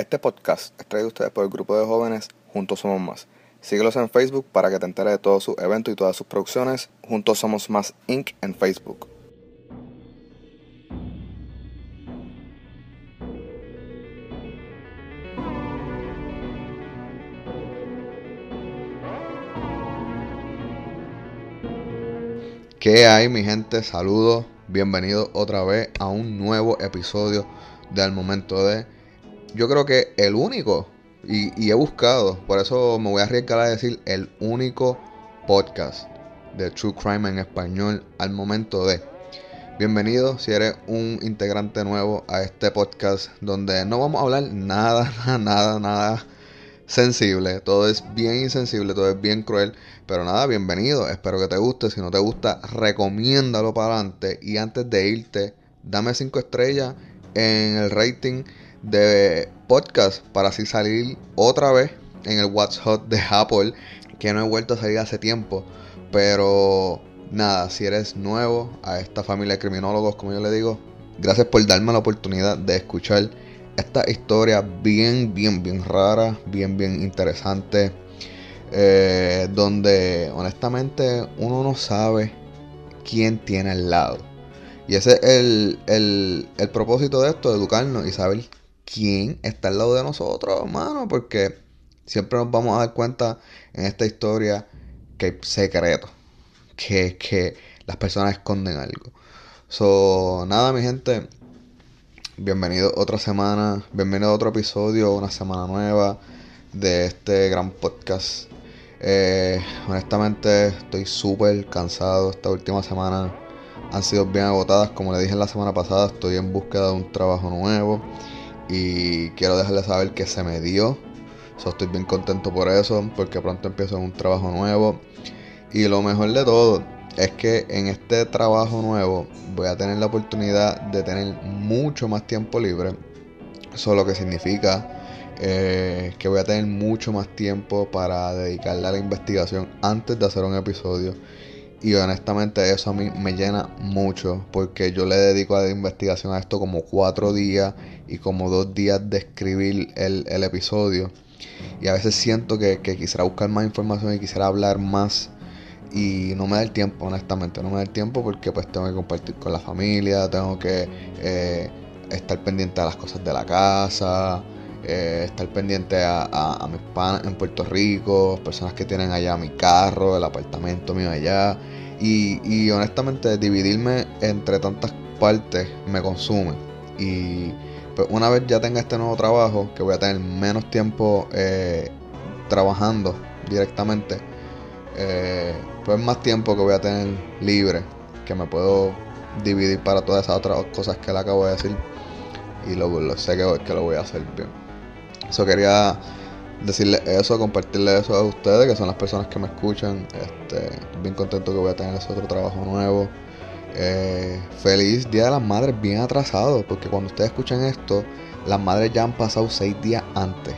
Este podcast es traído a ustedes por el grupo de jóvenes Juntos Somos Más. Síguelos en Facebook para que te enteres de todos sus eventos y todas sus producciones. Juntos Somos Más Inc. en Facebook. ¿Qué hay mi gente? Saludos, bienvenidos otra vez a un nuevo episodio del momento de... Yo creo que el único, y, he buscado, por eso me voy a arriesgar a decir el único podcast de True Crime en español al momento de... Bienvenido si eres un integrante nuevo a este podcast donde no vamos a hablar nada, nada, nada sensible, todo es bien insensible, todo es bien cruel, pero nada, bienvenido, espero que te guste, si no te gusta, recomiéndalo para adelante. Y antes de irte, dame 5 estrellas en el rating de podcast para así salir otra vez en el What's Hot de Apple, que no he vuelto a salir hace tiempo, pero nada, si eres nuevo a esta familia de criminólogos, como yo le digo, gracias por darme la oportunidad de escuchar esta historia bien, bien, bien rara, bien, bien interesante, eh, donde honestamente uno no sabe quién tiene al lado. Y ese es el, el, el propósito de esto, educarnos y saber quién está al lado de nosotros, hermano, porque siempre nos vamos a dar cuenta en esta historia que hay secretos, que, que las personas esconden algo. So, nada, mi gente, Bienvenido otra semana, bienvenido a otro episodio, una semana nueva de este gran podcast. Eh, honestamente estoy súper cansado. Esta última semana han sido bien agotadas. Como le dije la semana pasada, estoy en búsqueda de un trabajo nuevo y quiero dejarles saber que se me dio. estoy bien contento por eso, porque pronto empiezo un trabajo nuevo. Y lo mejor de todo es que en este trabajo nuevo voy a tener la oportunidad de tener mucho más tiempo libre. Eso lo que significa eh, que voy a tener mucho más tiempo para dedicarle a la investigación antes de hacer un episodio. Y honestamente eso a mí me llena mucho porque yo le dedico a la investigación a esto como cuatro días y como dos días de escribir el, episodio. Y a veces siento que, que quisiera buscar más información y quisiera hablar más y no me da el tiempo, honestamente, no me da el tiempo porque pues tengo que compartir con la familia, tengo que eh, estar pendiente a las cosas de la casa, eh, estar pendiente a, a, mis panas en Puerto Rico, personas que tienen allá mi carro, el apartamento mío allá, y, y honestamente dividirme entre tantas partes me consume. Y pues una vez ya tenga este nuevo trabajo, que voy a tener menos tiempo eh, trabajando directamente, eh, pues más tiempo que voy a tener libre, que me puedo dividir para todas esas otras cosas que le acabo de decir y lo, sé que, que, lo voy a hacer bien. Eso quería decirle eso, compartirle eso a ustedes, que son las personas que me escuchan. Este, bien contento que voy a tener ese otro trabajo nuevo. Eh, feliz Día de las Madres, bien atrasado, porque cuando ustedes escuchan esto, las madres ya han pasado seis días antes.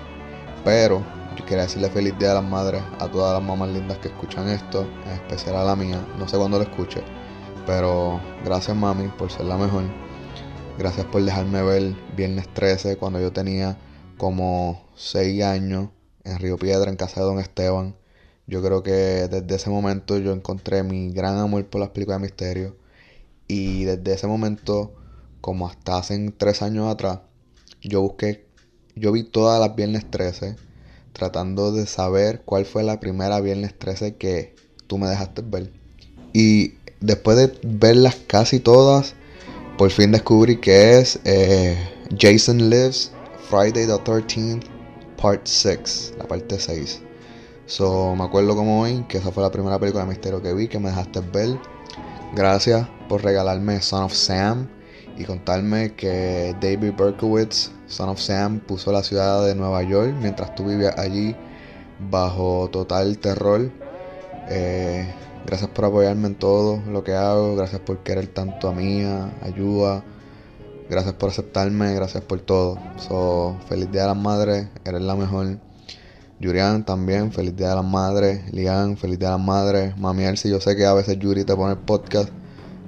Pero yo quería decirle feliz día de las madres a todas las mamás lindas que escuchan esto, en especial a la mía. No sé cuándo lo escuche, pero gracias mami por ser la mejor. Gracias por dejarme ver viernes 13 cuando yo tenía como 6 años en Río Piedra, en casa de Don Esteban. Yo creo que desde ese momento yo encontré mi gran amor por las películas de misterio. Y desde ese momento, como hasta hace 3 años atrás, yo busqué, yo vi todas las viernes 13 tratando de saber cuál fue la primera viernes 13 que tú me dejaste ver. Y después de verlas casi todas, por fin descubrí que es eh, Jason Lives Friday the 13th Part 6, la parte 6. So, me acuerdo como hoy que esa fue la primera película de misterio que vi, que me dejaste ver. Gracias por regalarme Son of Sam y contarme que David Berkowitz, Son of Sam, puso la ciudad de Nueva York mientras tú vivías allí bajo total terror. Eh, gracias por apoyarme en todo lo que hago, gracias por querer tanto a mía, ayuda, gracias por aceptarme, gracias por todo. So, feliz día de las madres, eres la mejor. Yurian también, feliz día de las madres. Lian, feliz día de las madres. Mami Elsie, yo sé que a veces Yuri te pone podcast,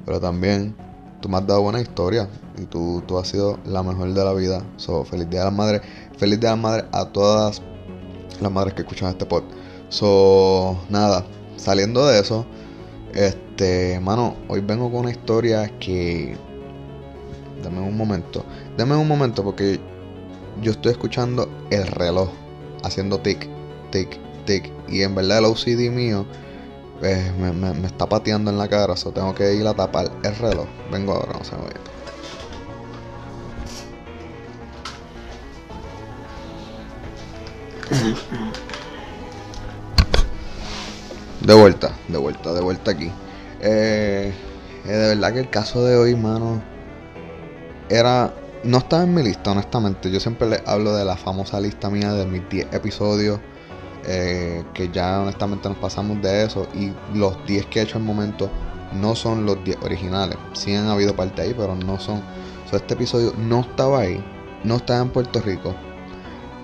pero también tú me has dado buena historia y tú, tú has sido la mejor de la vida. So, feliz día de las madres. Feliz día de las madres a todas las madres que escuchan este pod. So, nada, saliendo de eso, este, mano, hoy vengo con una historia que. Dame un momento. Dame un momento porque yo estoy escuchando el reloj haciendo tic, tic, tic. Y en verdad el OCD mío me, está pateando en la cara. So tengo que ir a tapar el reloj. Vengo ahora, no se me vaya. De vuelta, de vuelta, de vuelta aquí. Eh, eh, de verdad que el caso de hoy, mano, era no estaba en mi lista, honestamente. Yo siempre les hablo de la famosa lista mía de mis 10 episodios. Eh, que ya honestamente nos pasamos de eso. Y los 10 que he hecho al momento no son los 10 originales. Sí han habido parte ahí, pero no son. este episodio no estaba ahí. No estaba en Puerto Rico.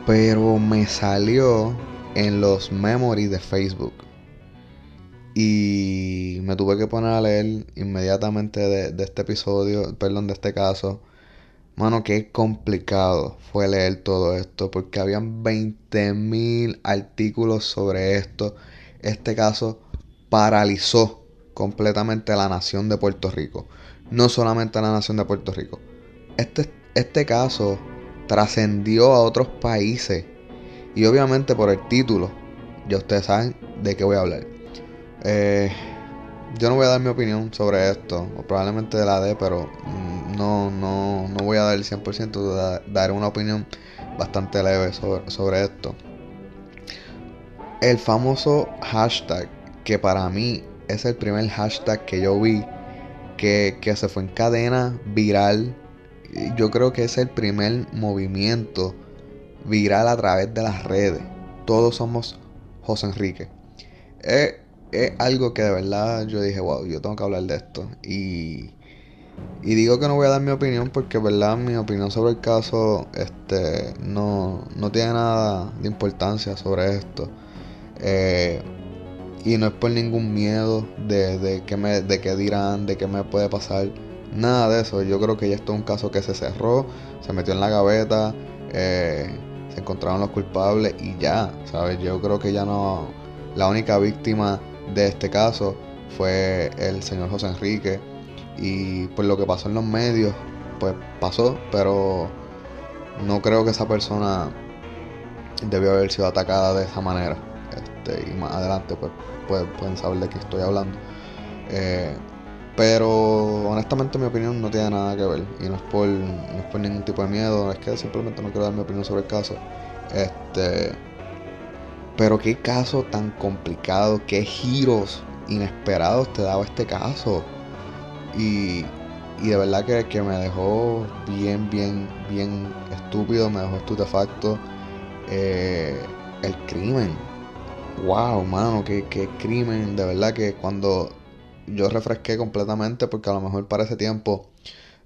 Pero me salió en los memories de Facebook. Y me tuve que poner a leer inmediatamente de, de este episodio, perdón, de este caso Mano, qué complicado fue leer todo esto porque habían 20.000 artículos sobre esto. Este caso paralizó completamente la nación de Puerto Rico. No solamente la nación de Puerto Rico. Este, este caso trascendió a otros países. Y obviamente por el título, ya ustedes saben de qué voy a hablar. Eh, yo no voy a dar mi opinión sobre esto, o probablemente la dé, pero mm, no, no, no voy a dar el 100%, dar una opinión bastante leve sobre, sobre esto. El famoso hashtag, que para mí es el primer hashtag que yo vi que, que se fue en cadena viral. Yo creo que es el primer movimiento viral a través de las redes. Todos somos José Enrique. Eh, es algo que de verdad yo dije, wow, yo tengo que hablar de esto. Y, y digo que no voy a dar mi opinión porque, verdad, mi opinión sobre el caso este, no, no tiene nada de importancia sobre esto. Eh, y no es por ningún miedo de, de, que me, de qué dirán, de qué me puede pasar. Nada de eso. Yo creo que ya esto es un caso que se cerró, se metió en la gaveta, eh, se encontraron los culpables y ya, ¿sabes? Yo creo que ya no. La única víctima de este caso fue el señor José Enrique. Y pues lo que pasó en los medios, pues pasó, pero no creo que esa persona debió haber sido atacada de esa manera. Este, y más adelante pues, pues pueden saber de qué estoy hablando. Eh, pero honestamente mi opinión no tiene nada que ver. Y no es por, no es por ningún tipo de miedo, es que simplemente no quiero dar mi opinión sobre el caso. Este pero qué caso tan complicado, qué giros inesperados te daba este caso. Y, y de verdad que, que, me dejó bien, bien, bien estúpido, me dejó estupefacto. Eh, el crimen. Wow, mano, qué, qué crimen. De verdad que cuando yo refresqué completamente, porque a lo mejor para ese tiempo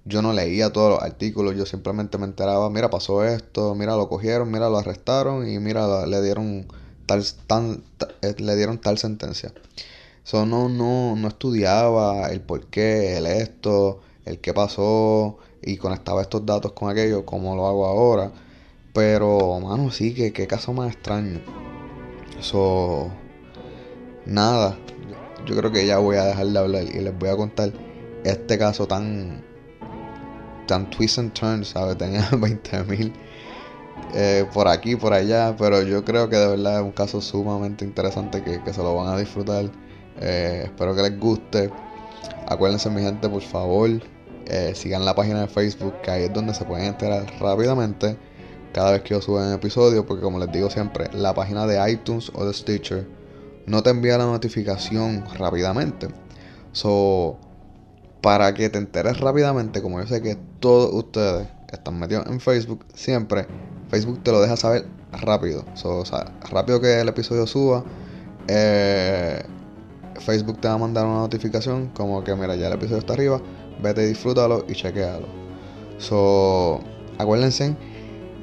yo no leía todos los artículos, yo simplemente me enteraba, mira, pasó esto, mira, lo cogieron, mira, lo arrestaron y mira, le dieron tal, tan, eh, le dieron tal sentencia. So, no, no, no estudiaba el por qué, el esto, el qué pasó y conectaba estos datos con aquello como lo hago ahora. Pero, mano, sí, que qué caso más extraño. Eso, nada, yo creo que ya voy a dejar de hablar y les voy a contar este caso tan, tan twist and turn, ¿sabes? Tenía 20 mil eh, por aquí, por allá, pero yo creo que de verdad es un caso sumamente interesante que, se lo van a disfrutar. Eh, espero que les guste. Acuérdense, mi gente, por favor, eh, sigan la página de Facebook, que ahí es donde se pueden enterar rápidamente cada vez que yo suba un episodio, porque como les digo siempre, la página de iTunes o de Stitcher no te envía la notificación rápidamente. So, para que te enteres rápidamente, como yo sé que todos ustedes están metidos en Facebook, siempre Facebook te lo deja saber rápido. o sea, rápido que el episodio suba, eh, Facebook te va a mandar una notificación como que mira, ya el episodio está arriba, vete, disfrútalo y chequealo. So, acuérdense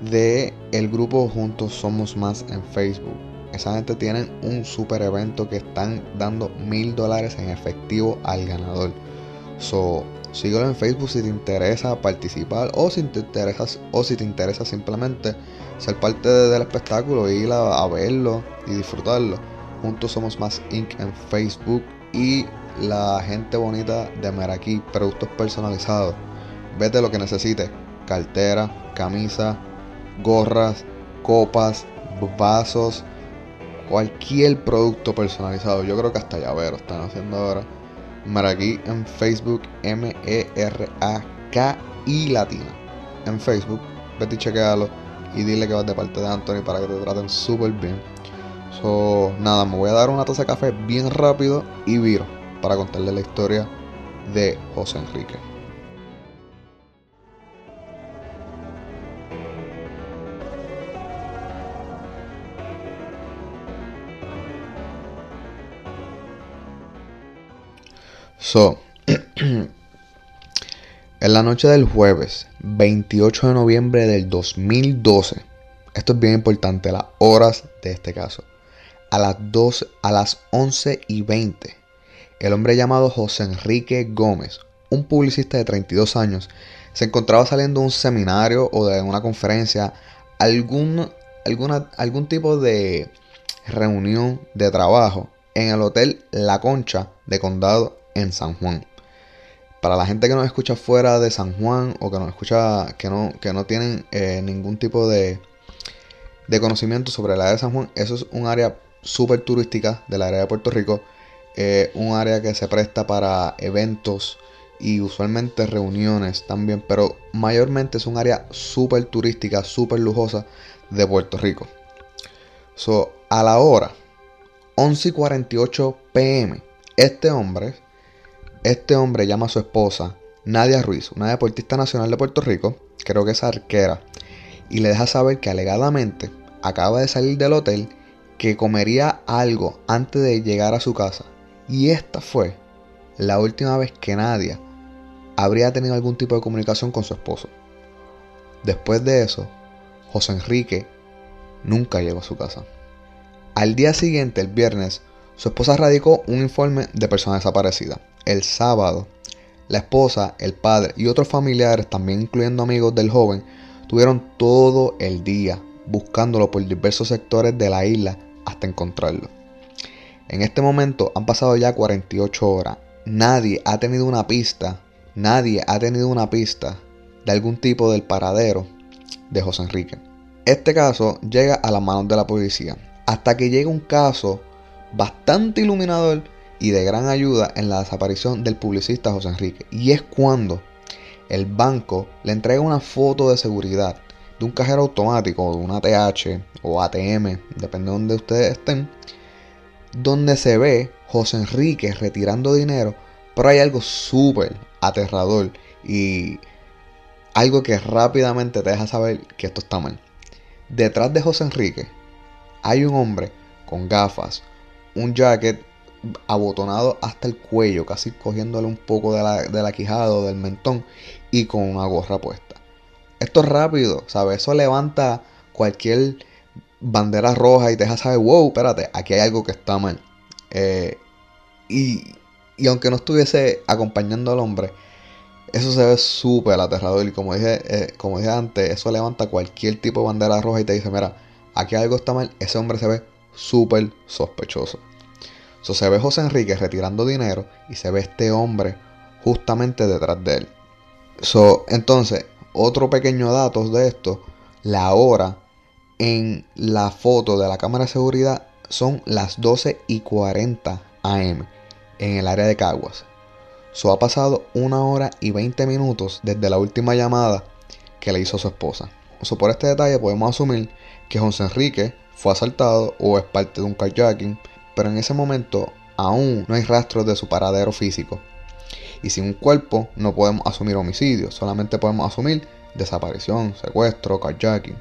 de el grupo Juntos Somos Más en Facebook. Esa gente tiene un super evento que están dando mil dólares en efectivo al ganador. So, síguelo en Facebook si te interesa participar o si te interesa, o si te interesa simplemente ser parte del espectáculo, ir a, verlo y disfrutarlo. Juntos somos más Inc. en Facebook y la gente bonita de Meraki, productos personalizados. Vete lo que necesites: cartera, camisa, gorras, copas, vasos, cualquier producto personalizado. Yo creo que hasta llavero están haciendo ahora. Meraki en Facebook, M-E-R-A-K-I Latina. En Facebook, vete y chequealo y dile que vas de parte de Anthony para que te traten súper bien. So, nada, me voy a dar una taza de café bien rápido y viro para contarle la historia de José Enrique. So, en la noche del jueves 28 de noviembre del 2012, esto es bien importante, las horas de este caso, a las, 12, a las 11 y 20, el hombre llamado José Enrique Gómez, un publicista de 32 años, se encontraba saliendo de un seminario o de una conferencia, algún, alguna, algún tipo de reunión de trabajo en el Hotel La Concha de Condado en San Juan. Para la gente que nos escucha fuera de San Juan o que nos escucha que no, que no tienen eh, ningún tipo de, de conocimiento sobre la área de San Juan, eso es un área súper turística del área de Puerto Rico. Un área que se presta para eventos y usualmente reuniones también, pero mayormente es un área súper turística, súper lujosa de Puerto Rico. So, a la hora 11 y 48 pm, este hombre este hombre llama a su esposa, Nadia Ruiz, una deportista nacional de Puerto Rico, creo que es arquera, y le deja saber que alegadamente acaba de salir del hotel, que comería algo antes de llegar a su casa. Y esta fue la última vez que Nadia habría tenido algún tipo de comunicación con su esposo. Después de eso, José Enrique nunca llegó a su casa. Al día siguiente, el viernes, su esposa radicó un informe de persona desaparecida el sábado, la esposa, el padre y otros familiares, también incluyendo amigos del joven, tuvieron todo el día buscándolo por diversos sectores de la isla hasta encontrarlo. En este momento han pasado ya 48 horas. Nadie ha tenido una pista, nadie ha tenido una pista de algún tipo del paradero de José Enrique. Este caso llega a las manos de la policía, hasta que llega un caso bastante iluminador y de gran ayuda en la desaparición del publicista José Enrique. Y es cuando el banco le entrega una foto de seguridad de un cajero automático, de un ATH o ATM, depende de donde ustedes estén, donde se ve José Enrique retirando dinero, pero hay algo súper aterrador y algo que rápidamente te deja saber que esto está mal. Detrás de José Enrique hay un hombre con gafas, un jacket abotonado hasta el cuello, casi cogiéndole un poco de la, quijada o del mentón y con una gorra puesta. Esto es rápido, ¿sabes? Eso levanta cualquier bandera roja y te deja saber, wow, espérate, aquí hay algo que está mal. Eh, y, y, aunque no estuviese acompañando al hombre, eso se ve súper aterrador. Y como dije, eh, como dije antes, eso levanta cualquier tipo de bandera roja y te dice, mira, aquí algo está mal. Ese hombre se ve súper sospechoso. So, se ve José Enrique retirando dinero y se ve este hombre justamente detrás de él. So, entonces, otro pequeño dato de esto, la hora en la foto de la cámara de seguridad son las 12 y 40 am en el área de Caguas. So, ha pasado una hora y 20 minutos desde la última llamada que le hizo su esposa. Por este detalle podemos asumir que José Enrique fue asaltado o es parte de un carjacking pero en ese momento aún no hay rastros de su paradero físico. Y sin un cuerpo no podemos asumir homicidio, solamente podemos asumir desaparición, secuestro, carjacking.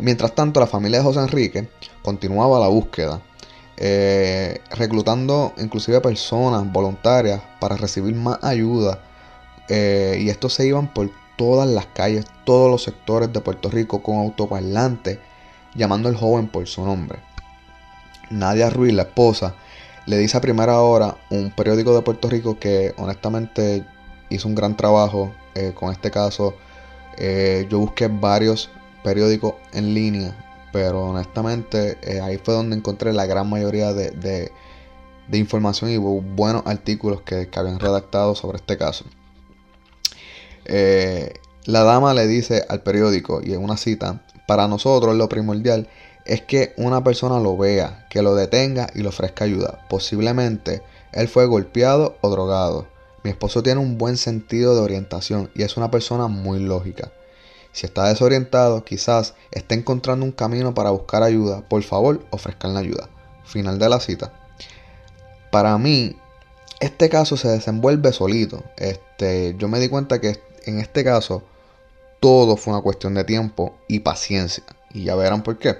mientras tanto, la familia de José Enrique continuaba la búsqueda, eh, reclutando inclusive personas voluntarias para recibir más ayuda. Eh, y estos se iban por todas las calles, todos los sectores de Puerto Rico con autoparlantes, llamando al joven por su nombre. Nadia Ruiz, la esposa, le dice a primera hora un periódico de Puerto Rico que honestamente hizo un gran trabajo eh, con este caso. Eh, yo busqué varios periódicos en línea, pero honestamente eh, ahí fue donde encontré la gran mayoría de, de, información y buenos artículos que, que, habían redactado sobre este caso. la dama le dice al periódico, y en una cita, para nosotros lo primordial es que una persona lo vea, que lo detenga y le ofrezca ayuda. Posiblemente él fue golpeado o drogado. Mi esposo tiene un buen sentido de orientación y es una persona muy lógica. Si está desorientado, quizás esté encontrando un camino para buscar ayuda. Por favor, ofrezcan la ayuda. Final de la cita. Para mí, este caso se desenvuelve solito. Este, yo me di cuenta que en este caso todo fue una cuestión de tiempo y paciencia. Y ya verán por qué.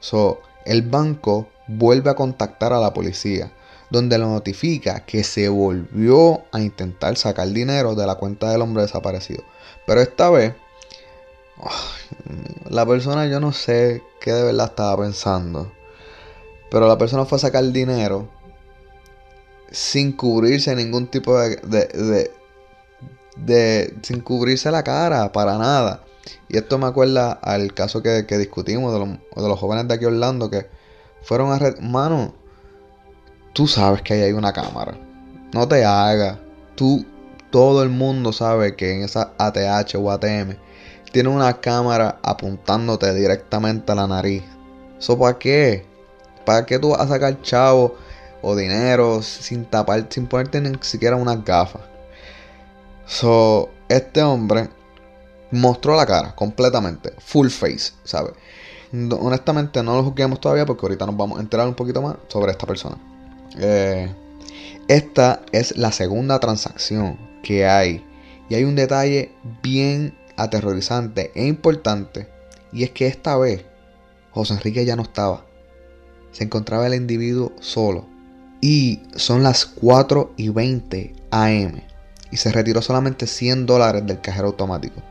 So, el banco vuelve a contactar a la policía donde lo notifica que se volvió a intentar sacar dinero de la cuenta del hombre desaparecido. Pero esta vez, la persona yo no sé qué de verdad estaba pensando. Pero la persona fue a sacar dinero sin cubrirse ningún tipo de, de, sin cubrirse la cara para nada. Y esto me acuerda al caso que, discutimos de los, de los, jóvenes de aquí Orlando que fueron a... Mano, tú sabes que ahí hay una cámara. No te hagas. Tú, todo el mundo sabe que en esa ATH o ATM tiene una cámara apuntándote directamente a la nariz. ¿Eso para qué? ¿Para qué tú vas a sacar chavo o dinero sin tapar, sin ponerte ni siquiera unas gafas? So, este hombre mostró la cara completamente, full face, ¿sabes? honestamente no lo juzguemos todavía porque ahorita nos vamos a enterar un poquito más sobre esta persona. Eh, esta es la segunda transacción que hay. Y hay un detalle bien aterrorizante e importante. Y es que esta vez José Enrique ya no estaba. Se encontraba el individuo solo. Y son las 4 y 20 am. Y se retiró solamente 100 dólares del cajero automático.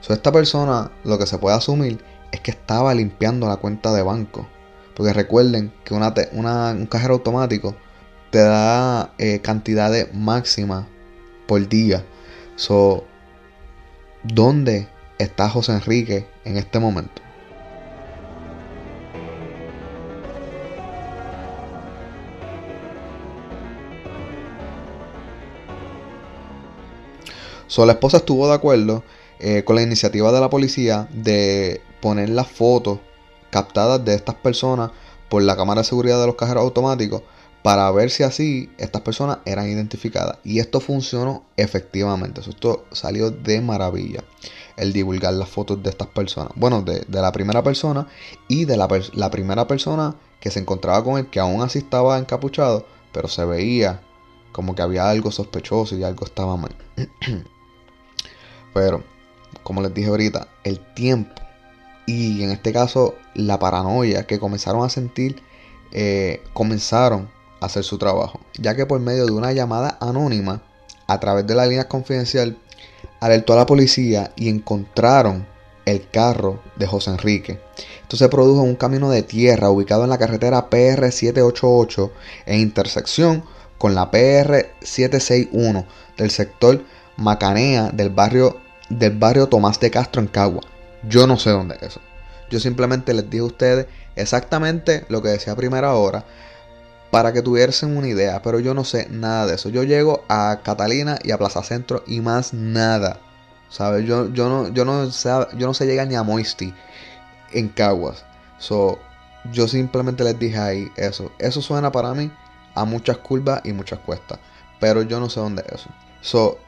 So, esta persona lo que se puede asumir es que estaba limpiando la cuenta de banco. Porque recuerden que una, un cajero automático te da eh, cantidades máximas por día. So, ¿dónde está José Enrique en este momento? So, la esposa estuvo de acuerdo eh, con la iniciativa de la policía de poner las fotos captadas de estas personas por la cámara de seguridad de los cajeros automáticos para ver si así estas personas eran identificadas. Y esto funcionó efectivamente. Esto salió de maravilla. El divulgar las fotos de estas personas. Bueno, de, la primera persona y de la, la, primera persona que se encontraba con él, que aún así estaba encapuchado, pero se veía como que había algo sospechoso y algo estaba mal. pero, como les dije ahorita, el tiempo y en este caso la paranoia que comenzaron a sentir eh, comenzaron a hacer su trabajo, ya que por medio de una llamada anónima a través de la línea confidencial alertó a la policía y encontraron el carro de José Enrique. Esto se produjo en un camino de tierra ubicado en la carretera PR 788 en intersección con la PR 761 del sector Macanea del barrio del barrio Tomás de Castro en Cagua. Yo no sé dónde es eso. Yo simplemente les dije a ustedes exactamente lo que decía a primera hora para que tuviesen una idea, pero yo no sé nada de eso. Yo llego a Catalina y a Plaza Centro y más nada. ¿Sabes? Yo, yo, no, yo, no sé, yo no sé llegar ni a Moisty en Caguas. So, yo simplemente les dije ahí eso. Eso suena para mí a muchas curvas y muchas cuestas. Pero yo no sé dónde es eso. So,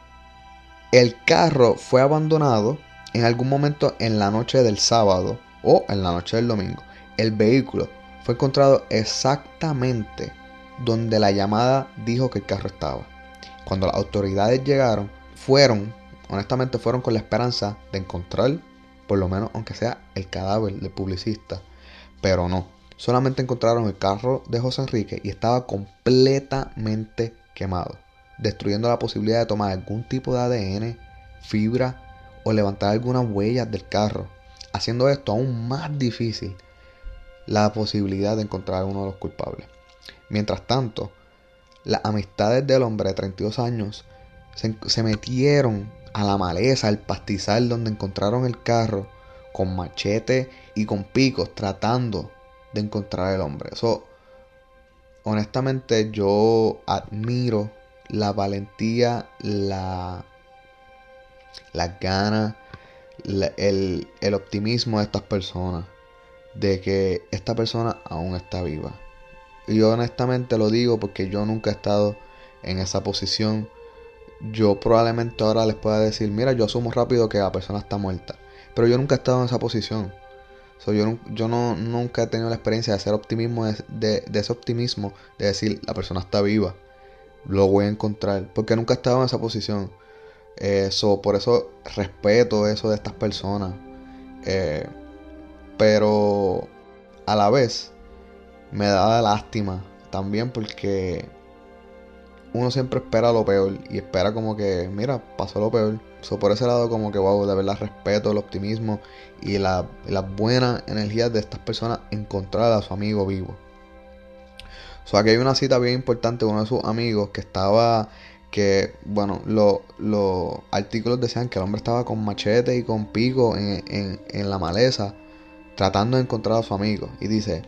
el carro fue abandonado en algún momento en la noche del sábado o en la noche del domingo. El vehículo fue encontrado exactamente donde la llamada dijo que el carro estaba. Cuando las autoridades llegaron, fueron, honestamente fueron con la esperanza de encontrar, por lo menos aunque sea el cadáver del publicista, pero no. Solamente encontraron el carro de José Enrique y estaba completamente quemado, destruyendo la posibilidad de tomar algún tipo de ADN, fibra o levantar algunas huellas del carro, haciendo esto aún más difícil la posibilidad de encontrar a uno de los culpables. Mientras tanto, las amistades del hombre de 32 años se, metieron a la maleza, al pastizal donde encontraron el carro, con machete y con picos, tratando de encontrar el hombre. Eso, honestamente, yo admiro la valentía, la, las ganas, el, el optimismo de estas personas. De que esta persona aún está viva. Y yo honestamente lo digo porque yo nunca he estado en esa posición. Yo probablemente ahora les pueda decir, mira, yo asumo rápido que la persona está muerta. Pero yo nunca he estado en esa posición. yo, yo no, nunca he tenido la experiencia de hacer optimismo, de, ese optimismo, de decir, la persona está viva. Lo voy a encontrar. Porque nunca he estado en esa posición. Eso, por eso respeto eso de estas personas. Eh, pero a la vez me da lástima también porque uno siempre espera lo peor y espera como que, mira, pasó lo peor. So, por ese lado como que, wow, de verdad respeto el optimismo y las buenas energías de estas personas encontrar a su amigo vivo. Aquí hay una cita bien importante de uno de sus amigos que estaba, que, bueno, los artículos decían que el hombre estaba con machete y con pico en, en la maleza tratando de encontrar a su amigo. Y dice,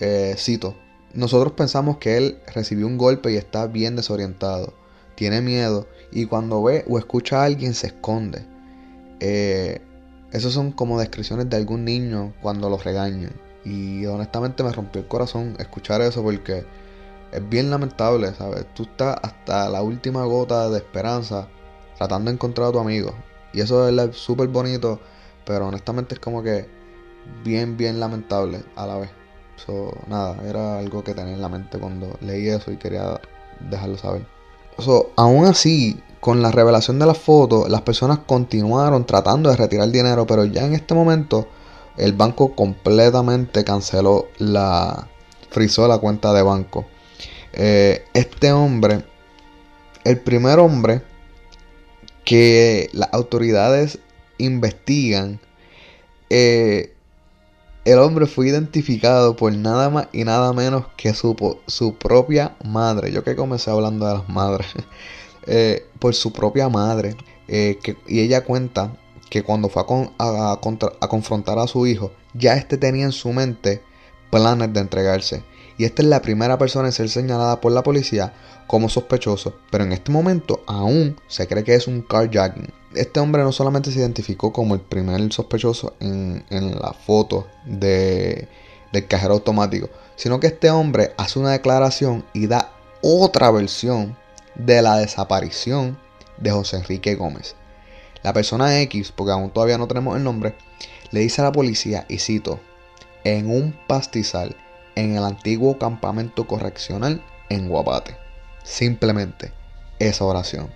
eh, cito, nosotros pensamos que él recibió un golpe y está bien desorientado, tiene miedo y cuando ve o escucha a alguien se esconde. Eh, esos son como descripciones de algún niño cuando lo regañan. Y honestamente me rompió el corazón escuchar eso porque es bien lamentable, ¿sabes? Tú estás hasta la última gota de esperanza tratando de encontrar a tu amigo. Y eso es súper bonito, pero honestamente es como que bien, bien lamentable a la vez. So, nada, era algo que tenía en la mente cuando leí eso y quería dejarlo saber. So, aún así, con la revelación de la foto, las personas continuaron tratando de retirar dinero, pero ya en este momento el banco completamente canceló la. frizó la cuenta de banco. Eh, este hombre, el primer hombre que las autoridades investigan, eh, el hombre fue identificado por nada más y nada menos que su, su propia madre. Yo que comencé hablando de las madres. Eh, por su propia madre. Y ella cuenta que cuando fue a, a, confrontar a su hijo, ya este tenía en su mente planes de entregarse. Y esta es la primera persona en ser señalada por la policía como sospechoso, pero en este momento aún se cree que es un carjacking. Este hombre no solamente se identificó como el primer sospechoso en, la foto de, del cajero automático, sino que este hombre hace una declaración y da otra versión de la desaparición de José Enrique Gómez. La persona X, porque aún todavía no tenemos el nombre, le dice a la policía, y cito, en un pastizal en el antiguo campamento correccional en Guapate. Simplemente esa oración.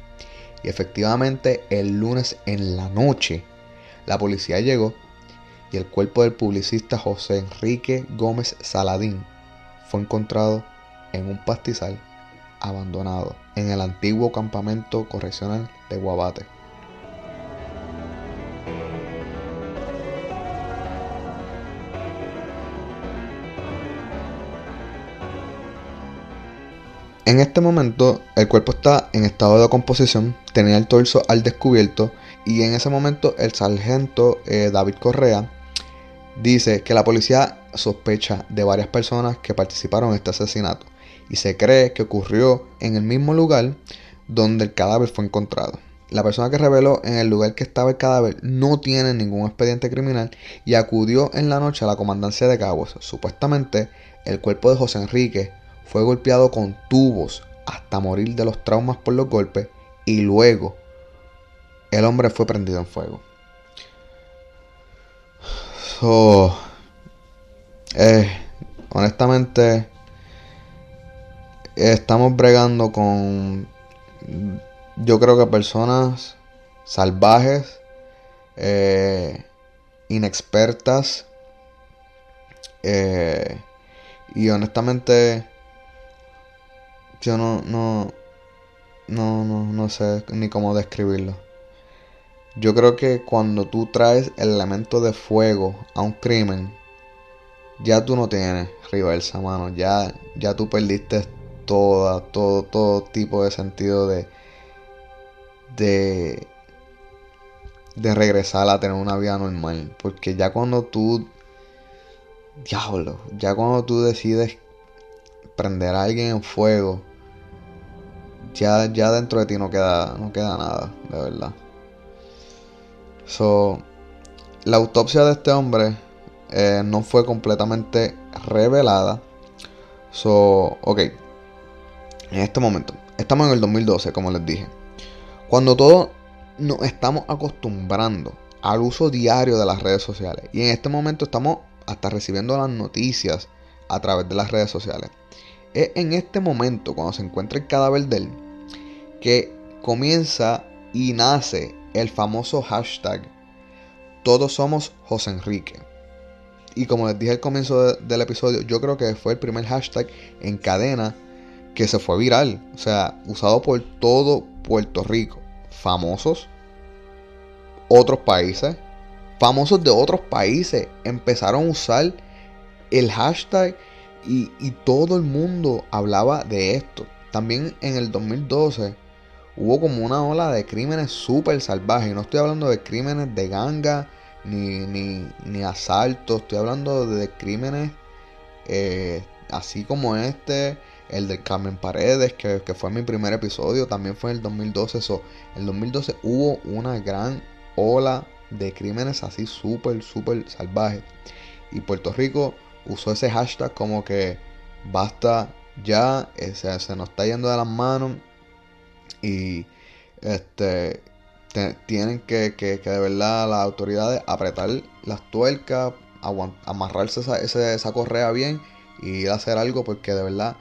Y efectivamente el lunes en la noche la policía llegó y el cuerpo del publicista José Enrique Gómez Saladín fue encontrado en un pastizal abandonado en el antiguo campamento correccional de Guabate. En este momento el cuerpo está en estado de composición, tenía el torso al descubierto y en ese momento el sargento eh, David Correa dice que la policía sospecha de varias personas que participaron en este asesinato y se cree que ocurrió en el mismo lugar donde el cadáver fue encontrado. La persona que reveló en el lugar que estaba el cadáver no tiene ningún expediente criminal y acudió en la noche a la comandancia de Caguas. Supuestamente el cuerpo de José Enrique fue golpeado con tubos hasta morir de los traumas por los golpes y luego el hombre fue prendido en fuego. So, eh, honestamente, estamos bregando con, yo creo que personas salvajes, eh, inexpertas, eh, y honestamente yo no, no, no, no, no sé ni cómo describirlo. Yo creo que cuando tú traes el elemento de fuego a un crimen, ya tú no tienes reversa, mano. Ya, ya tú perdiste toda, todo, todo tipo de sentido de, de, de regresar a tener una vida normal. Porque ya cuando tú, diablo, ya cuando tú decides prender a alguien en fuego, ya, ya dentro de ti no queda, no queda nada, de verdad. So, la autopsia de este hombre eh, no fue completamente revelada. So, ok. En este momento, estamos en el 2012, como les dije. Cuando todos nos estamos acostumbrando al uso diario de las redes sociales. Y en este momento estamos hasta recibiendo las noticias a través de las redes sociales. Es en este momento, cuando se encuentra el cadáver de él, que comienza y nace el famoso hashtag Todos somos José Enrique. Y como les dije al comienzo del episodio, yo creo que fue el primer hashtag en cadena que se fue viral. O sea, usado por todo Puerto Rico. Famosos, otros países, famosos de otros países empezaron a usar el hashtag y, todo el mundo hablaba de esto. También en el 2012 hubo como una ola de crímenes súper salvajes. No estoy hablando de crímenes de ganga ni, ni, ni asaltos. Estoy hablando de crímenes eh, así como este. El de Carmen Paredes, que, fue mi primer episodio, también fue en el 2012. En el 2012 hubo una gran ola de crímenes así súper, súper salvajes. Y Puerto Rico usó ese hashtag como que basta ya, eh, se nos está yendo de las manos y este tienen que, que, de verdad las autoridades apretar las tuercas, amarrarse esa, esa, correa bien y ir a hacer algo porque de verdad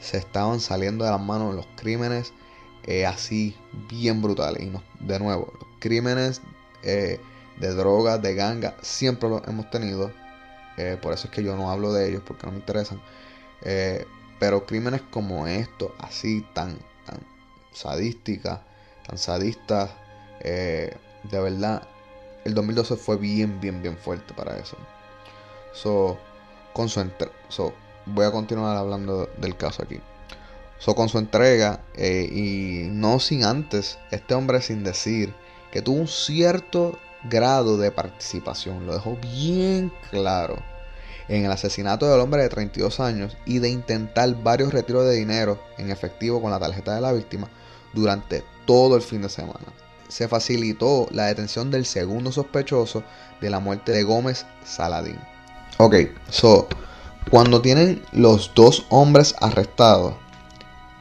se estaban saliendo de las manos los crímenes eh, así bien brutales. Y de nuevo, los crímenes eh, de drogas, de ganga, siempre los hemos tenido. Eh, por eso es que yo no hablo de ellos porque no me interesan. pero crímenes como estos, así tan, tan sadísticas, tan sadistas, eh, de verdad, el 2012 fue bien, bien, bien fuerte para eso. So, con su so, voy a continuar hablando del caso aquí. So, con su entrega, eh, y no sin antes, este hombre sin decir que tuvo un cierto grado de participación, lo dejó bien claro en el asesinato del hombre de 32 años y de intentar varios retiros de dinero en efectivo con la tarjeta de la víctima durante todo el fin de semana. Se facilitó la detención del segundo sospechoso de la muerte de Gómez Saladín. Ok, so, cuando tienen los dos hombres arrestados,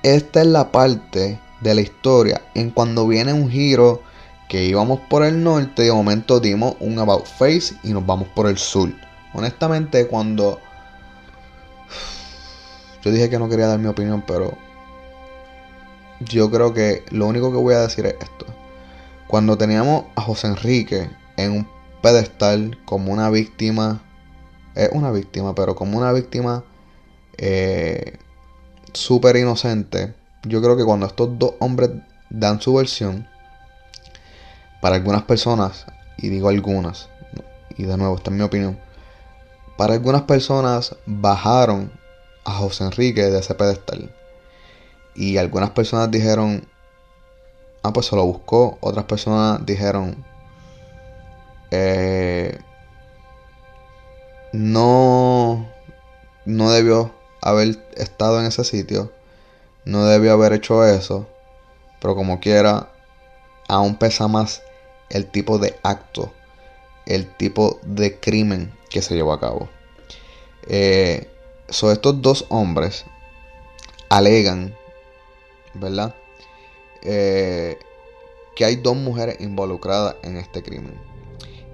esta es la parte de la historia en cuando viene un giro que íbamos por el norte y de momento dimos un about face y nos vamos por el sur. Honestamente, cuando yo dije que no quería dar mi opinión, pero yo creo que lo único que voy a decir es esto. Cuando teníamos a José Enrique en un pedestal como una víctima, es una víctima, pero como una víctima eh, súper inocente, yo creo que cuando estos dos hombres dan su versión, para algunas personas, y digo algunas, y de nuevo, esta es mi opinión, para algunas personas bajaron a José Enrique de ese pedestal. Y algunas personas dijeron, ah, pues se lo buscó. Otras personas dijeron, eh, no, no debió haber estado en ese sitio. No debió haber hecho eso. Pero como quiera, aún pesa más el tipo de acto, el tipo de crimen que se llevó a cabo. Eh, estos dos hombres alegan ¿verdad? Eh, que hay dos mujeres involucradas en este crimen.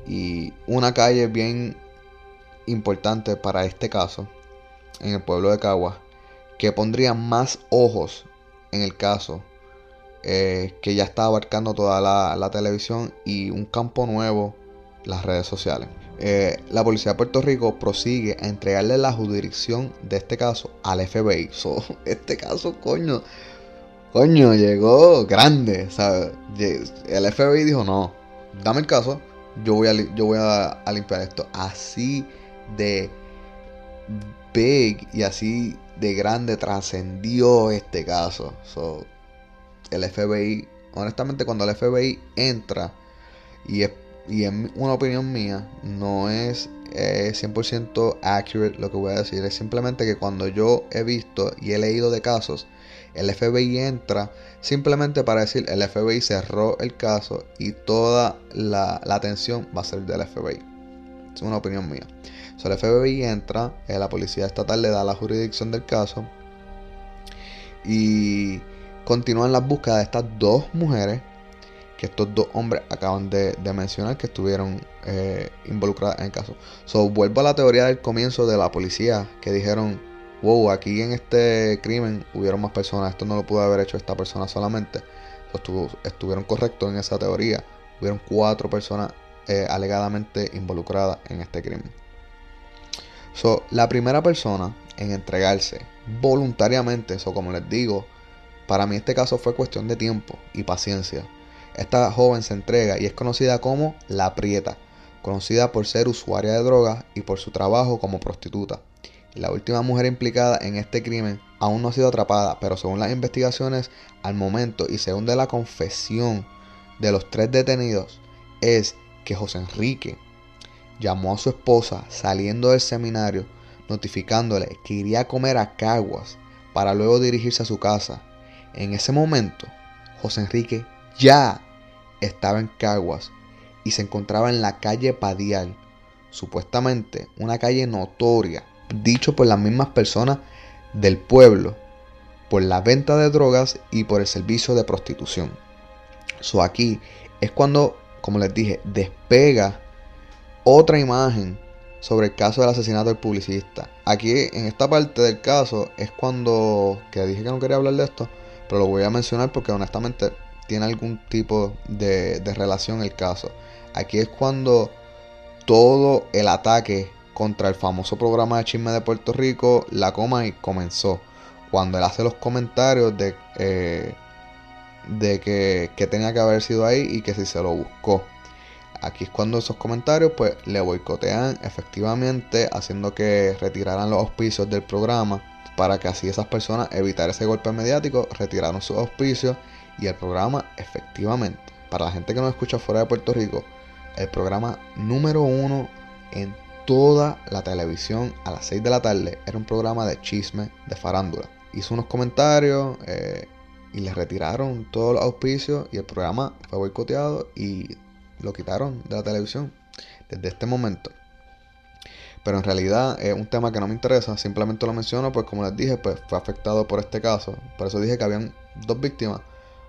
Y una calle bien importante para este caso, en el pueblo de Caguas, que pondría más ojos en el caso, eh, que ya está abarcando toda la, televisión y un campo nuevo, las redes sociales. Eh, la policía de Puerto Rico prosigue a entregarle la jurisdicción de este caso al FBI. So, este caso, coño, coño, llegó grande. El FBI dijo, no, dame el caso, yo voy a, yo voy a, limpiar esto. Así de big y así de grande trascendió este caso. El FBI honestamente cuando el FBI entra, y, es, y en una opinión mía, no es 100% eh, accurate lo que voy a decir, es simplemente que cuando yo he visto y he leído de casos, el FBI entra simplemente para decir el FBI cerró el caso y toda la, atención va a ser del FBI. Es una opinión mía. So, el FBI entra, eh, la policía estatal le da la jurisdicción del caso y continúan las búsquedas de estas dos mujeres que estos dos hombres acaban de, mencionar que estuvieron eh, involucradas en el caso. So, vuelvo a la teoría del comienzo de la policía que dijeron, wow, aquí en este crimen hubieron más personas, esto no lo pudo haber hecho esta persona solamente. estuvieron correctos en esa teoría. Hubieron cuatro personas eh, alegadamente involucradas en este crimen. So, la primera persona en entregarse voluntariamente, eso como les digo, para mí este caso fue cuestión de tiempo y paciencia. Esta joven se entrega y es conocida como La Prieta, conocida por ser usuaria de drogas y por su trabajo como prostituta. La última mujer implicada en este crimen aún no ha sido atrapada, pero según las investigaciones al momento y según de la confesión de los tres detenidos, es que José Enrique llamó a su esposa saliendo del seminario notificándole que iría a comer a Caguas para luego dirigirse a su casa. En ese momento, José Enrique ya estaba en Caguas y se encontraba en la calle Padial, supuestamente una calle notoria dicho por las mismas personas del pueblo, por la venta de drogas y por el servicio de prostitución. So aquí es cuando, como les dije, despega otra imagen sobre el caso del asesinato del publicista. Aquí en esta parte del caso es cuando, que dije que no quería hablar de esto, pero lo voy a mencionar porque honestamente tiene algún tipo de, relación el caso. Aquí es cuando todo el ataque contra el famoso programa de chisme de Puerto Rico, La Coma y comenzó. Cuando él hace los comentarios de, eh, de que, que, tenía que haber sido ahí y que si se lo buscó. Aquí es cuando esos comentarios pues le boicotean efectivamente, haciendo que retiraran los auspicios del programa para que así esas personas evitar ese golpe mediático, retiraron sus auspicios y el programa efectivamente, para la gente que nos escucha fuera de Puerto Rico, el programa número uno en toda la televisión a las 6 de la tarde. Era un programa de chisme, de farándula. Hizo unos comentarios eh, y le retiraron todos los auspicios y el programa fue boicoteado y lo quitaron de la televisión desde este momento. Pero en realidad es un tema que no me interesa, simplemente lo menciono, pues como les dije, pues fue afectado por este caso. Por eso dije que habían dos víctimas.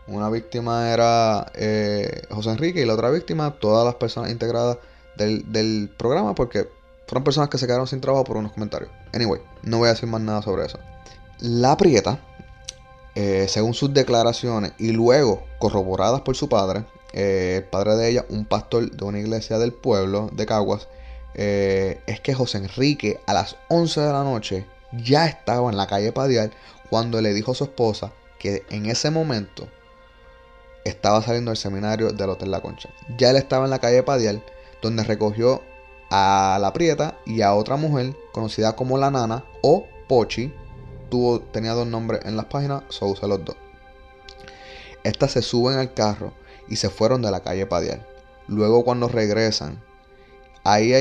Una víctima era eh, José Enrique y la otra víctima, todas las personas integradas del, del programa, porque fueron personas que se quedaron sin trabajo por unos comentarios. Anyway, no voy a decir más nada sobre eso. La Prieta, eh, según sus declaraciones y luego corroboradas por su padre, eh, el padre de ella, un pastor de una iglesia del pueblo de Caguas, eh, es que José Enrique a las 11 de la noche ya estaba en la calle Padial cuando le dijo a su esposa que en ese momento estaba saliendo del seminario del Hotel La Concha. Ya él estaba en la calle Padial, donde recogió a la Prieta y a otra mujer conocida como la Nana o Pochi. Tuvo, tenía dos nombres en las páginas, so usé los dos. Estas se suben al carro y se fueron de la calle Padial. Luego cuando regresan, ahí,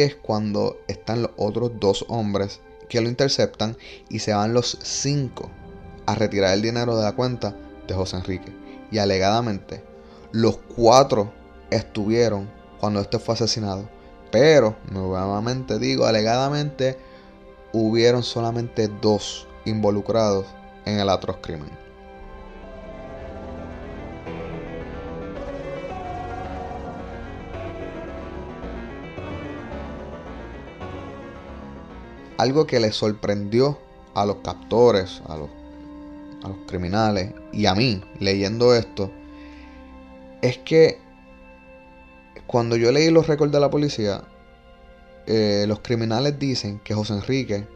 es cuando están los otros dos hombres que lo interceptan y se van los cinco a retirar el dinero de la cuenta de José Enrique. Y alegadamente, los cuatro estuvieron cuando este fue asesinado pero, nuevamente digo, alegadamente hubieron solamente dos involucrados en el atroz crimen. Algo que le sorprendió a los captores, a los, a los criminales y a mí leyendo esto, es que cuando yo leí los récords de la policía, eh, los criminales dicen que José Enrique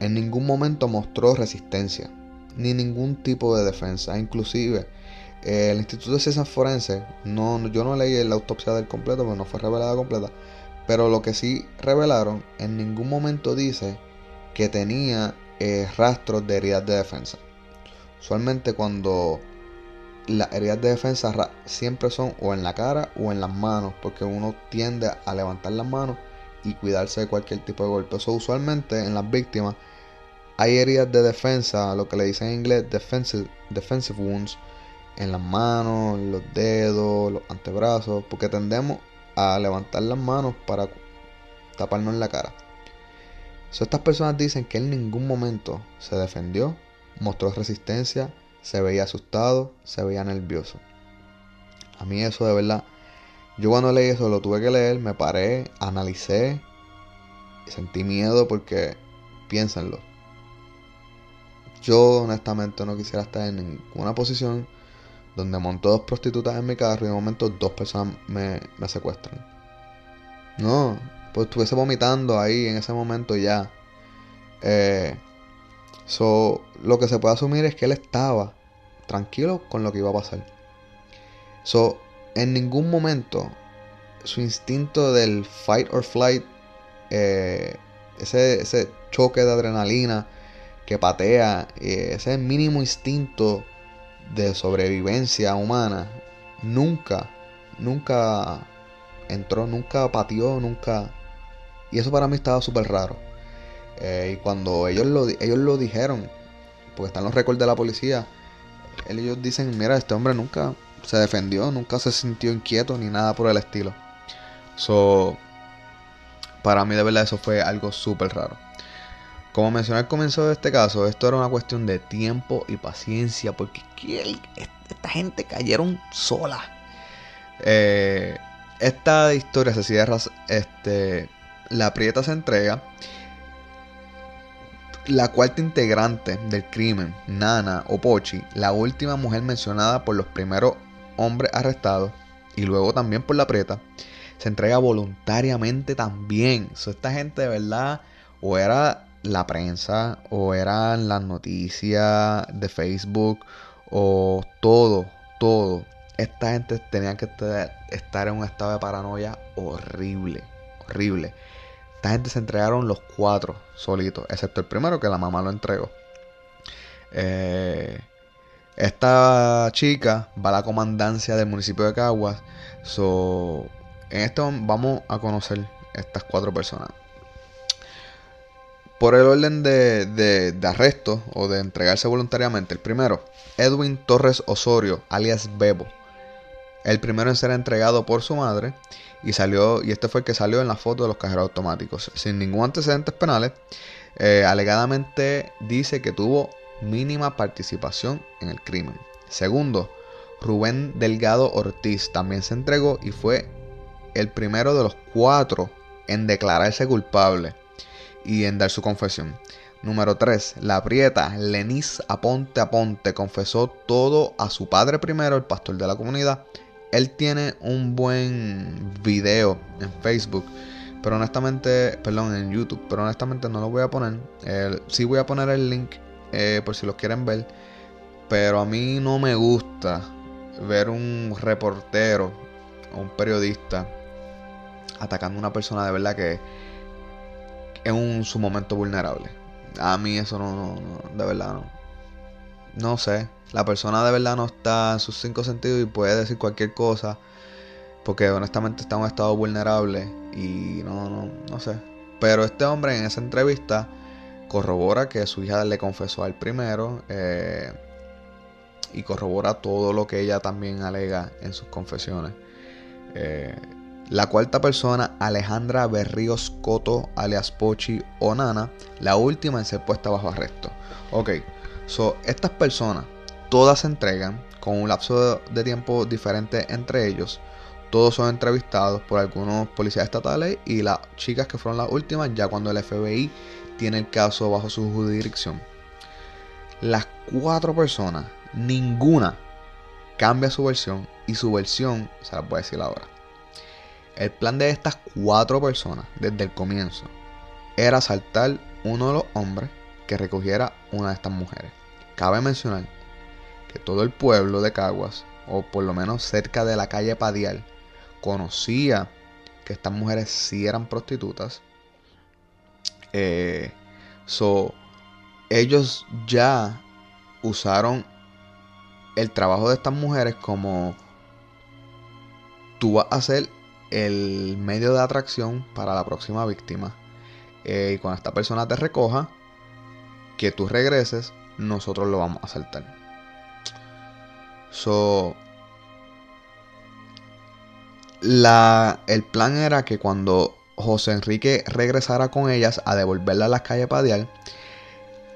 en ningún momento mostró resistencia, ni ningún tipo de defensa. Inclusive, eh, el Instituto de Ciencias Forenses, no, yo no leí la autopsia del completo, porque no fue revelada completa, pero lo que sí revelaron, en ningún momento dice que tenía eh, rastros de heridas de defensa. Usualmente cuando las heridas de defensa siempre son o en la cara o en las manos, porque uno tiende a levantar las manos y cuidarse de cualquier tipo de golpe. Eso usualmente en las víctimas hay heridas de defensa, lo que le dicen en inglés defensive, defensive wounds, en las manos, en los dedos, los antebrazos, porque tendemos a levantar las manos para taparnos la cara. estas personas dicen que en ningún momento se defendió, mostró resistencia, se veía asustado, se veía nervioso. A mí eso de verdad, yo cuando leí eso lo tuve que leer, me paré, analicé, sentí miedo porque piénsenlo. Yo honestamente no quisiera estar en ninguna posición donde monto dos prostitutas en mi carro y de momento dos personas me, secuestran. No, pues estuviese vomitando ahí en ese momento ya. Eh, so, lo que se puede asumir es que él estaba tranquilo con lo que iba a pasar. So, en ningún momento su instinto del fight or flight, eh, ese, ese choque de adrenalina que patea, eh, ese mínimo instinto de sobrevivencia humana, nunca, nunca entró, nunca pateó, nunca... Y eso para mí estaba súper raro. Eh, y cuando ellos lo, ellos lo dijeron, porque están los récords de la policía, ellos dicen, mira, este hombre nunca se defendió, nunca se sintió inquieto ni nada por el estilo. So, para mí de verdad eso fue algo súper raro. Como mencioné al comienzo de este caso, esto era una cuestión de tiempo y paciencia, porque esta gente cayeron sola. Eh, esta historia se cierra, este, la Prieta se entrega. La cuarta integrante del crimen, Nana o Pochi, la última mujer mencionada por los primeros hombres arrestados y luego también por la Prieta, se entrega voluntariamente también. esta gente de verdad o era la prensa o eran las noticias de Facebook o todo, todo. Esta gente tenía que estar en un estado de paranoia horrible, horrible. Esta gente se entregaron los cuatro solitos, excepto el primero que la mamá lo entregó. Eh, esta chica va a la comandancia del municipio de Caguas. So, en esto vamos a conocer estas cuatro personas. Por el orden de, de, arresto o de entregarse voluntariamente, el primero, Edwin Torres Osorio, alias Bebo. El primero en ser entregado por su madre y salió, y este fue el que salió en la foto de los cajeros automáticos, sin ningún antecedentes penales. Eh, alegadamente dice que tuvo mínima participación en el crimen. Segundo, Rubén Delgado Ortiz también se entregó y fue el primero de los cuatro en declararse culpable y en dar su confesión. Número 3. La prieta Lenis Aponte Aponte confesó todo a su padre primero, el pastor de la comunidad. Él tiene un buen video en Facebook, pero honestamente, perdón, en YouTube, pero honestamente no lo voy a poner. sí voy a poner el link eh, por si lo quieren ver, pero a mí no me gusta ver un reportero o un periodista atacando a una persona de verdad que en su momento vulnerable. A mí eso no, no, de verdad no. No sé. La persona de verdad no está en sus cinco sentidos y puede decir cualquier cosa. Porque honestamente está en un estado vulnerable. Y no, no, no sé. Pero este hombre en esa entrevista corrobora que su hija le confesó al primero. Eh, y corrobora todo lo que ella también alega en sus confesiones. Eh, la cuarta persona, Alejandra Berríos Coto, alias Pochi o Nana, la última en ser puesta bajo arresto. Ok, so estas personas todas se entregan con un lapso de tiempo diferente entre ellos. Todos son entrevistados por algunos policías estatales y las chicas que fueron las últimas ya cuando el FBI tiene el caso bajo su jurisdicción. Las cuatro personas, ninguna cambia su versión y su versión se la a decir ahora. El plan de estas cuatro personas desde el comienzo era asaltar uno de los hombres que recogiera una de estas mujeres. Cabe mencionar que todo el pueblo de Caguas, o por lo menos cerca de la calle Padial, conocía que estas mujeres sí eran prostitutas. Eh, so, ellos ya usaron el trabajo de estas mujeres como tú vas a ser el medio de atracción para la próxima víctima. Eh, y cuando esta persona te recoja, que tú regreses, nosotros lo vamos a saltar. So, la, el plan era que cuando José Enrique regresara con ellas a devolverla a las calles Padial,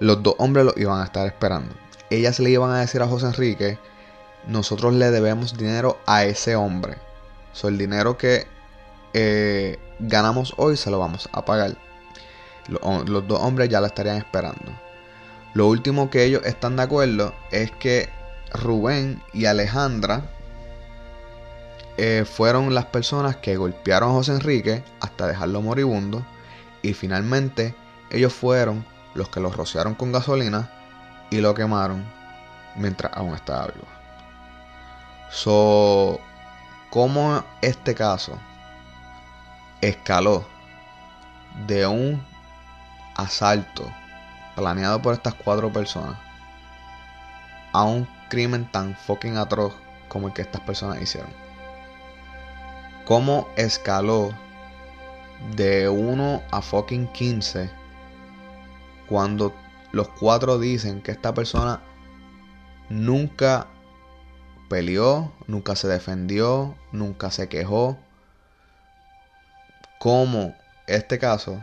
los dos hombres lo iban a estar esperando. Ellas le iban a decir a José Enrique, nosotros le debemos dinero a ese hombre. So, el dinero que eh, ganamos hoy se lo vamos a pagar. Los, dos hombres ya la estarían esperando. Lo último que ellos están de acuerdo es que Rubén y Alejandra eh, fueron las personas que golpearon a José Enrique hasta dejarlo moribundo. Y finalmente ellos fueron los que lo rociaron con gasolina y lo quemaron mientras aún estaba vivo. So, ¿cómo este caso escaló de un asalto planeado por estas cuatro personas a un crimen tan fucking atroz como el que estas personas hicieron. ¿Cómo escaló de 1 a fucking 15 cuando los cuatro dicen que esta persona nunca peleó, nunca se defendió, nunca se quejó? ¿Cómo este caso,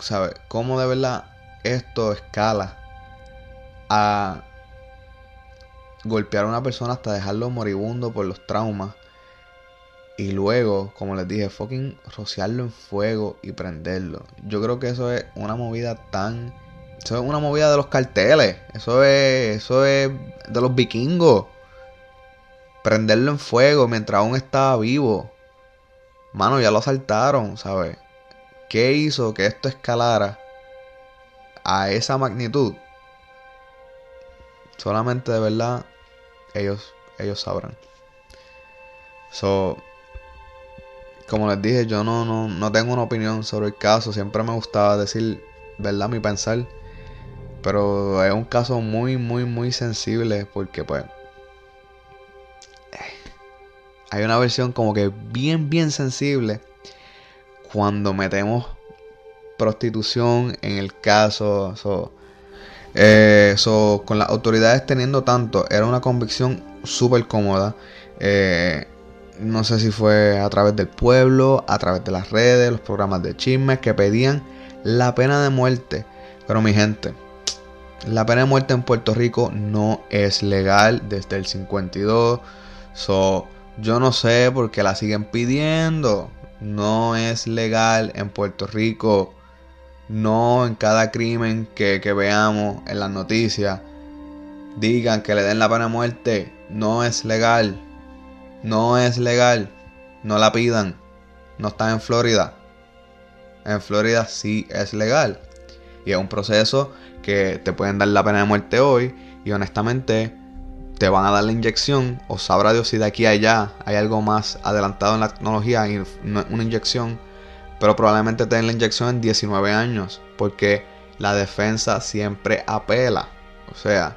sabe, cómo de verdad esto escala a golpear a una persona hasta dejarlo moribundo por los traumas. Y luego, como les dije, fucking rociarlo en fuego y prenderlo. Yo creo que eso es una movida tan. Eso es una movida de los carteles. Eso es. Eso es de los vikingos. Prenderlo en fuego mientras aún estaba vivo. Mano, ya lo asaltaron, ¿sabes? ¿Qué hizo que esto escalara a esa magnitud? Solamente de verdad ellos, ellos sabrán. So, como les dije, yo no, no, no tengo una opinión sobre el caso. Siempre me gustaba decir, ¿verdad? Mi pensar. Pero es un caso muy, muy, muy sensible porque pues... Hay una versión como que bien, bien sensible cuando metemos prostitución en el caso. So, eh, con las autoridades teniendo tanto, era una convicción súper cómoda. Eh, no sé si fue a través del pueblo, a través de las redes, los programas de chismes que pedían la pena de muerte. Pero mi gente, la pena de muerte en Puerto Rico no es legal desde el 52. So, yo no sé por qué la siguen pidiendo. No es legal en Puerto Rico. No en cada crimen que, veamos en las noticias digan que le den la pena de muerte. No es legal. No es legal. No la pidan. No está en Florida. En Florida sí es legal. Y es un proceso que te pueden dar la pena de muerte hoy. Y honestamente te van a dar la inyección. O sabrá Dios si de aquí a allá hay algo más adelantado en la tecnología y una inyección pero probablemente tengan la inyección en 19 años, porque la defensa siempre apela. O sea,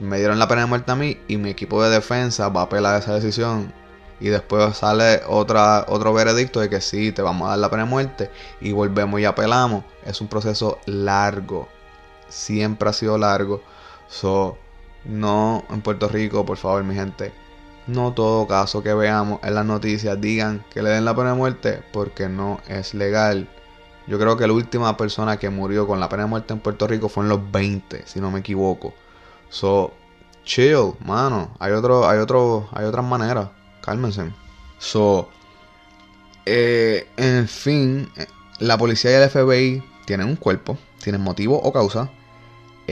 me dieron la pena de muerte a mí y mi equipo de defensa va a apelar esa decisión. Y después sale otro veredicto de que sí, te vamos a dar la pena de muerte y volvemos y apelamos. Es un proceso largo. Siempre ha sido largo. So, no en Puerto Rico, por favor, mi gente no todo caso que veamos en las noticias digan que le den la pena de muerte porque no es legal. Yo creo que la última persona que murió con la pena de muerte en Puerto Rico fue en los 20, si no me equivoco. So, chill, mano. Hay otro, hay otro, hay otras maneras. Cálmense. So, eh, en fin, la policía y el FBI tienen un cuerpo, tienen motivo o causa,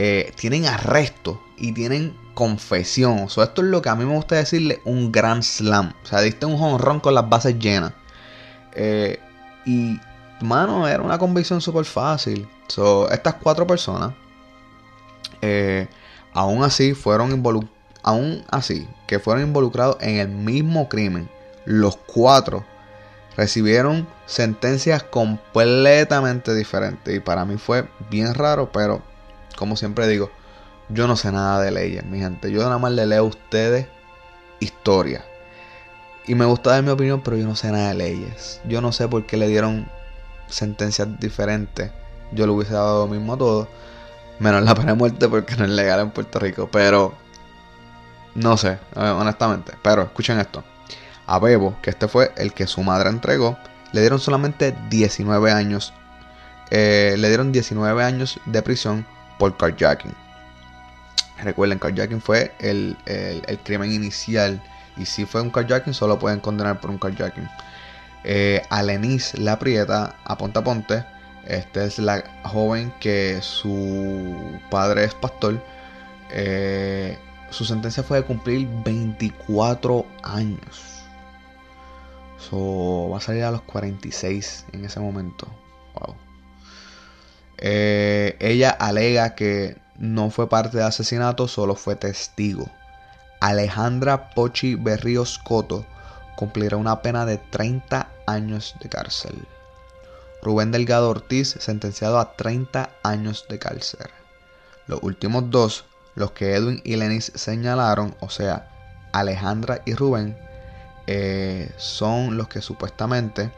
eh, tienen arresto y tienen confesión. O esto es lo que a mí me gusta decirle un gran slam. O sea, diste un honrón con las bases llenas. Eh, y, mano, era una convicción súper fácil. So, estas cuatro personas, eh, aún así, fueron involucrados. Aún así, que fueron involucrados en el mismo crimen. Los cuatro recibieron sentencias completamente diferentes. Y para mí fue bien raro, pero como siempre digo, Yo no sé nada de leyes, mi gente. Yo nada más le leo a ustedes historia. Y me gusta dar mi opinión, pero yo no sé nada de leyes. Yo no sé por qué le dieron sentencias diferentes. Yo le hubiese dado lo mismo a todos. Menos la pena de muerte porque no es legal en Puerto Rico. Pero no sé, honestamente. Pero escuchen esto. A Bebo, que este fue el que su madre entregó, le dieron solamente 19 años. Eh, le dieron 19 años de prisión por carjacking. Recuerden, carjacking fue el, crimen inicial. Y si fue un carjacking, solo pueden condenar por un carjacking. Eh, a La Prieta, a Ponte a Ponte. Esta es la joven que su padre es pastor. Eh, su sentencia fue de cumplir 24 años. So, va a salir a los 46 en ese momento. Wow. Eh, ella alega que no fue parte del asesinato, solo fue testigo. Alejandra Pochi Berríos Coto cumplirá una pena de 30 años de cárcel. Rubén Delgado Ortiz sentenciado a 30 años de cárcel. Los últimos dos, los que Edwin y Lenis señalaron, o sea, Alejandra y Rubén, eh, son los que supuestamente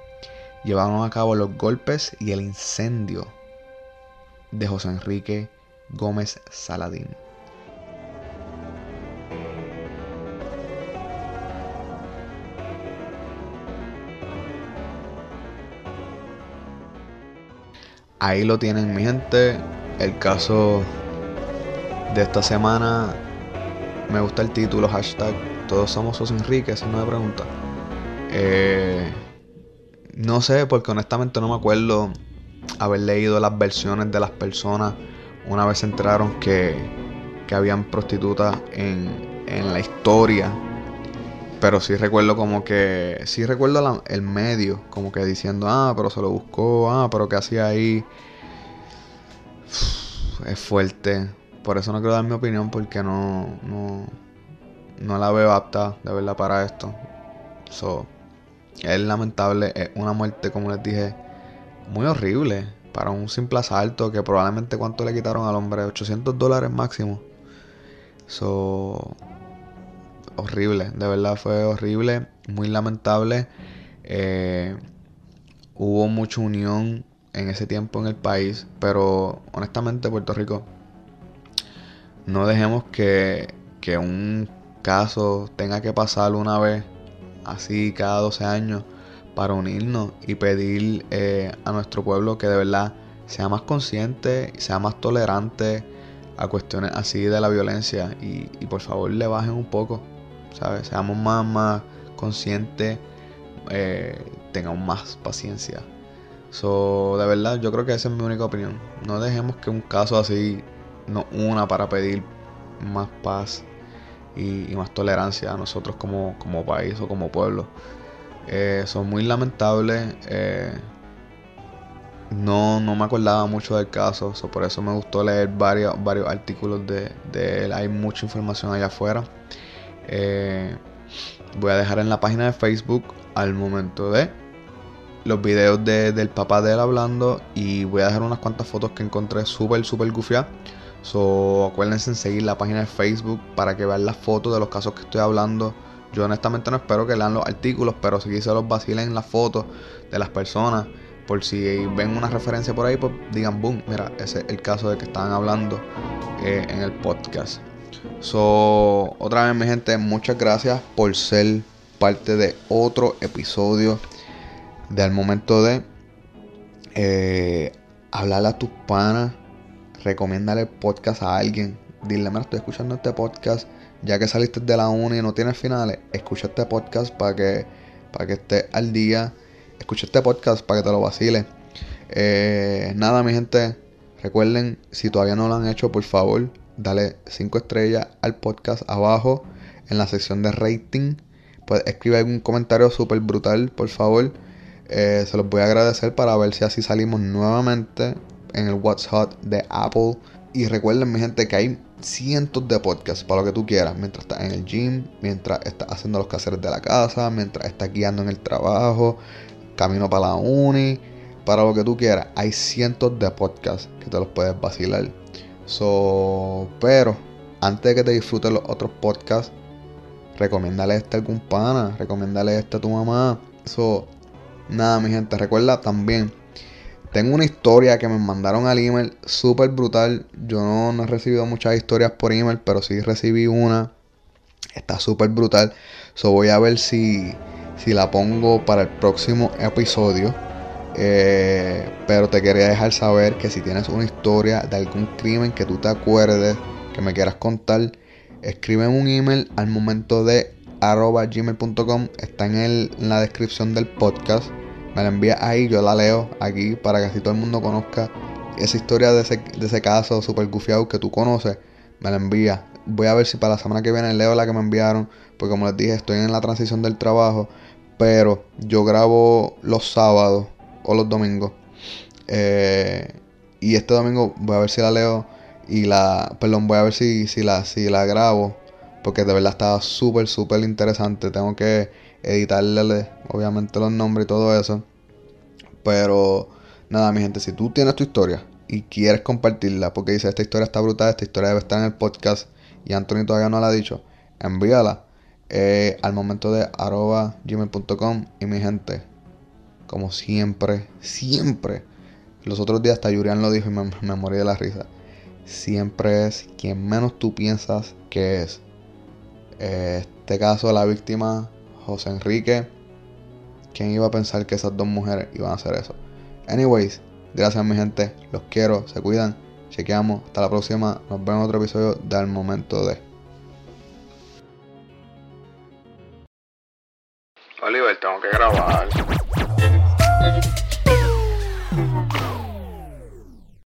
llevaron a cabo los golpes y el incendio de José Enrique Gómez Saladín. Ahí lo tienen mi gente. El caso de esta semana. Me gusta el título, hashtag Todos somos José Enrique, si no me pregunta. Eh, no sé, porque honestamente no me acuerdo haber leído las versiones de las personas una vez se enteraron que, que habían prostitutas en, en, la historia. Pero sí recuerdo como que, sí recuerdo el medio, como que diciendo, ah, pero se lo buscó, ah, pero qué hacía ahí. es fuerte. Por eso no quiero dar mi opinión porque no, no, no la veo apta de verdad para esto. So, es lamentable, es una muerte, como les dije, muy horrible para un simple asalto que probablemente cuánto le quitaron al hombre, 800 dólares máximo. So, horrible, de verdad fue horrible, muy lamentable. Eh, hubo mucha unión en ese tiempo en el país, pero honestamente Puerto Rico, no dejemos que, que un caso tenga que pasar una vez, así cada 12 años para unirnos y pedir eh, a nuestro pueblo que de verdad sea más consciente, sea más tolerante a cuestiones así de la violencia y, por favor le bajen un poco, ¿sabes? Seamos más, conscientes, eh, tengamos más paciencia. So, de verdad, yo creo que esa es mi única opinión. No dejemos que un caso así nos una para pedir más paz y, más tolerancia a nosotros como, como país o como pueblo. Eh, son muy lamentables. Eh, no, no me acordaba mucho del caso, por eso me gustó leer varios, varios artículos de, él. Hay mucha información allá afuera. Eh, voy a dejar en la página de Facebook al momento de los videos del papá de él hablando y voy a dejar unas cuantas fotos que encontré súper, súper gufiadas. So, acuérdense en seguir la página de Facebook para que vean las fotos de los casos que estoy hablando. Yo honestamente no espero que lean los artículos, pero si se los vacilen las fotos de las personas. Por si ven una referencia por ahí, pues digan, boom, mira, ese es el caso de que estaban hablando eh, en el podcast. So, otra vez mi gente, muchas gracias por ser parte de otro episodio de Al Momento de eh, hablarle a tus panas, recomiéndale el podcast a alguien, dile, mira, estoy escuchando este podcast ya que saliste de la uni y no tienes finales, escucha este podcast para que, para que estés al día. Escucha este podcast para que te lo vacile. Eh, nada, mi gente. Recuerden, si todavía no lo han hecho, por favor, dale 5 estrellas al podcast abajo en la sección de rating. Pues escribe algún comentario súper brutal, por favor. Eh, se los voy a agradecer para ver si así salimos nuevamente en el WhatsApp de Apple. Y recuerden, mi gente, que hay cientos de podcasts para lo que tú quieras, mientras estás en el gym, mientras estás haciendo los quehaceres de la casa, mientras estás guiando en el trabajo, camino para la uni, para lo que tú quieras. Hay cientos de podcasts que te los puedes vacilar. So, pero antes de que te disfrutes los otros podcasts, recomiéndale este a algún pana, recomiéndale este a tu mamá. So, nada, mi gente, recuerda también. Tengo una historia que me mandaron al email súper brutal. Yo no, he recibido muchas historias por email, pero sí recibí una. Está súper brutal. So voy a ver si, si la pongo para el próximo episodio. Eh, pero te quería dejar saber que si tienes una historia de algún crimen que tú te acuerdes, que me quieras contar, escribe un email al momento de arroba gmail.com. Está en, el, en la descripción del podcast. Me la envía ahí, yo la leo aquí para que así todo el mundo conozca esa historia de ese, de ese caso super gufiado que tú conoces. Me la envía. Voy a ver si para la semana que viene leo la que me enviaron. Porque como les dije, estoy en la transición del trabajo. Pero yo grabo los sábados o los domingos. Eh, y este domingo voy a ver si la leo y la, perdón, voy a ver si, si, la, si la grabo. Porque de verdad estaba súper, súper interesante. Tengo que editarle obviamente los nombres y todo eso. Pero nada, mi gente, si tú tienes tu historia y quieres compartirla, porque dice, esta historia está brutal, esta historia debe estar en el podcast y Anthony todavía no la ha dicho, envíala eh, al momento de arroba gmail.com y mi gente, como siempre, siempre, los otros días hasta Yurian lo dijo y me, me morí de la risa, siempre es quien menos tú piensas que es. este caso, la víctima José Enrique. ¿Quién iba a pensar que esas dos mujeres iban a hacer eso? Anyways, gracias mi gente. Los quiero, se cuidan. Chequeamos. Hasta la próxima. Nos vemos en otro episodio del momento de. Oliver, tengo que grabar.